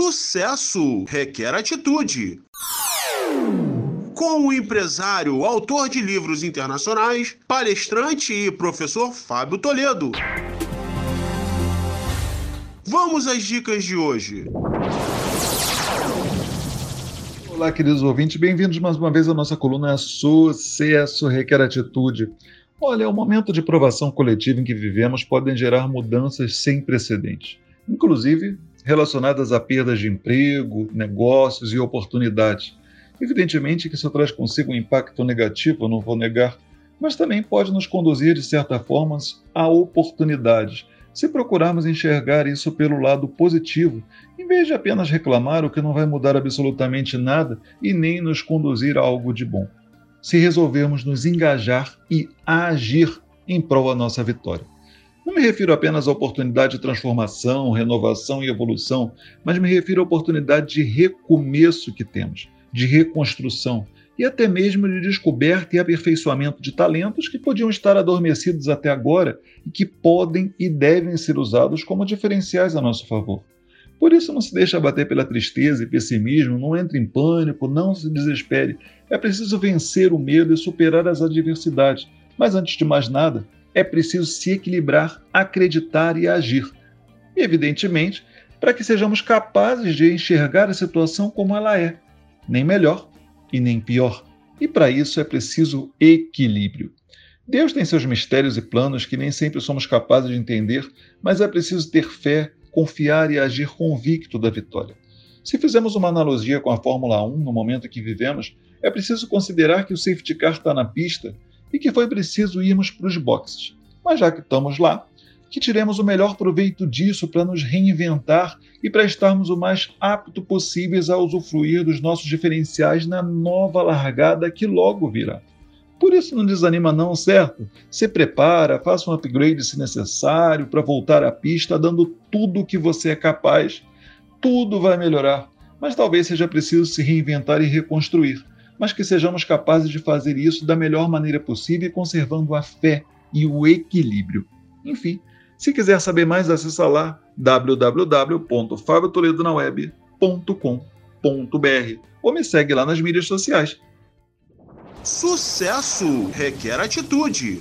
Sucesso requer atitude. Com o empresário, autor de livros internacionais, palestrante e professor Fábio Toledo. Vamos às dicas de hoje. Olá, queridos ouvintes, bem-vindos mais uma vez à nossa coluna Sucesso Requer Atitude. Olha, o momento de provação coletiva em que vivemos podem gerar mudanças sem precedentes, inclusive relacionadas a perdas de emprego, negócios e oportunidades. Evidentemente que isso traz consigo um impacto negativo, não vou negar, mas também pode nos conduzir, de certa forma, a oportunidades, se procurarmos enxergar isso pelo lado positivo, em vez de apenas reclamar o que não vai mudar absolutamente nada e nem nos conduzir a algo de bom se resolvermos nos engajar e agir em prol da nossa vitória. Não me refiro apenas à oportunidade de transformação, renovação e evolução, mas me refiro à oportunidade de recomeço que temos, de reconstrução e até mesmo de descoberta e aperfeiçoamento de talentos que podiam estar adormecidos até agora e que podem e devem ser usados como diferenciais a nosso favor. Por isso, não se deixe abater pela tristeza e pessimismo, não entre em pânico, não se desespere. É preciso vencer o medo e superar as adversidades. Mas antes de mais nada, é preciso se equilibrar, acreditar e agir. E, evidentemente, para que sejamos capazes de enxergar a situação como ela é, nem melhor e nem pior. E para isso é preciso equilíbrio. Deus tem seus mistérios e planos que nem sempre somos capazes de entender, mas é preciso ter fé, confiar e agir convicto da vitória. Se fizermos uma analogia com a Fórmula 1 no momento que vivemos, é preciso considerar que o safety car está na pista e que foi preciso irmos para os boxes. Mas já que estamos lá, que tiremos o melhor proveito disso para nos reinventar e para estarmos o mais apto possíveis a usufruir dos nossos diferenciais na nova largada que logo virá. Por isso não desanima não, certo? Se prepara, faça um upgrade se necessário para voltar à pista dando tudo o que você é capaz. Tudo vai melhorar, mas talvez seja preciso se reinventar e reconstruir, mas que sejamos capazes de fazer isso da melhor maneira possível conservando a fé e o equilíbrio. Enfim, se quiser saber mais, acessa lá www.fabiotoledonaweb.com.br ou me segue lá nas mídias sociais. Sucesso requer atitude.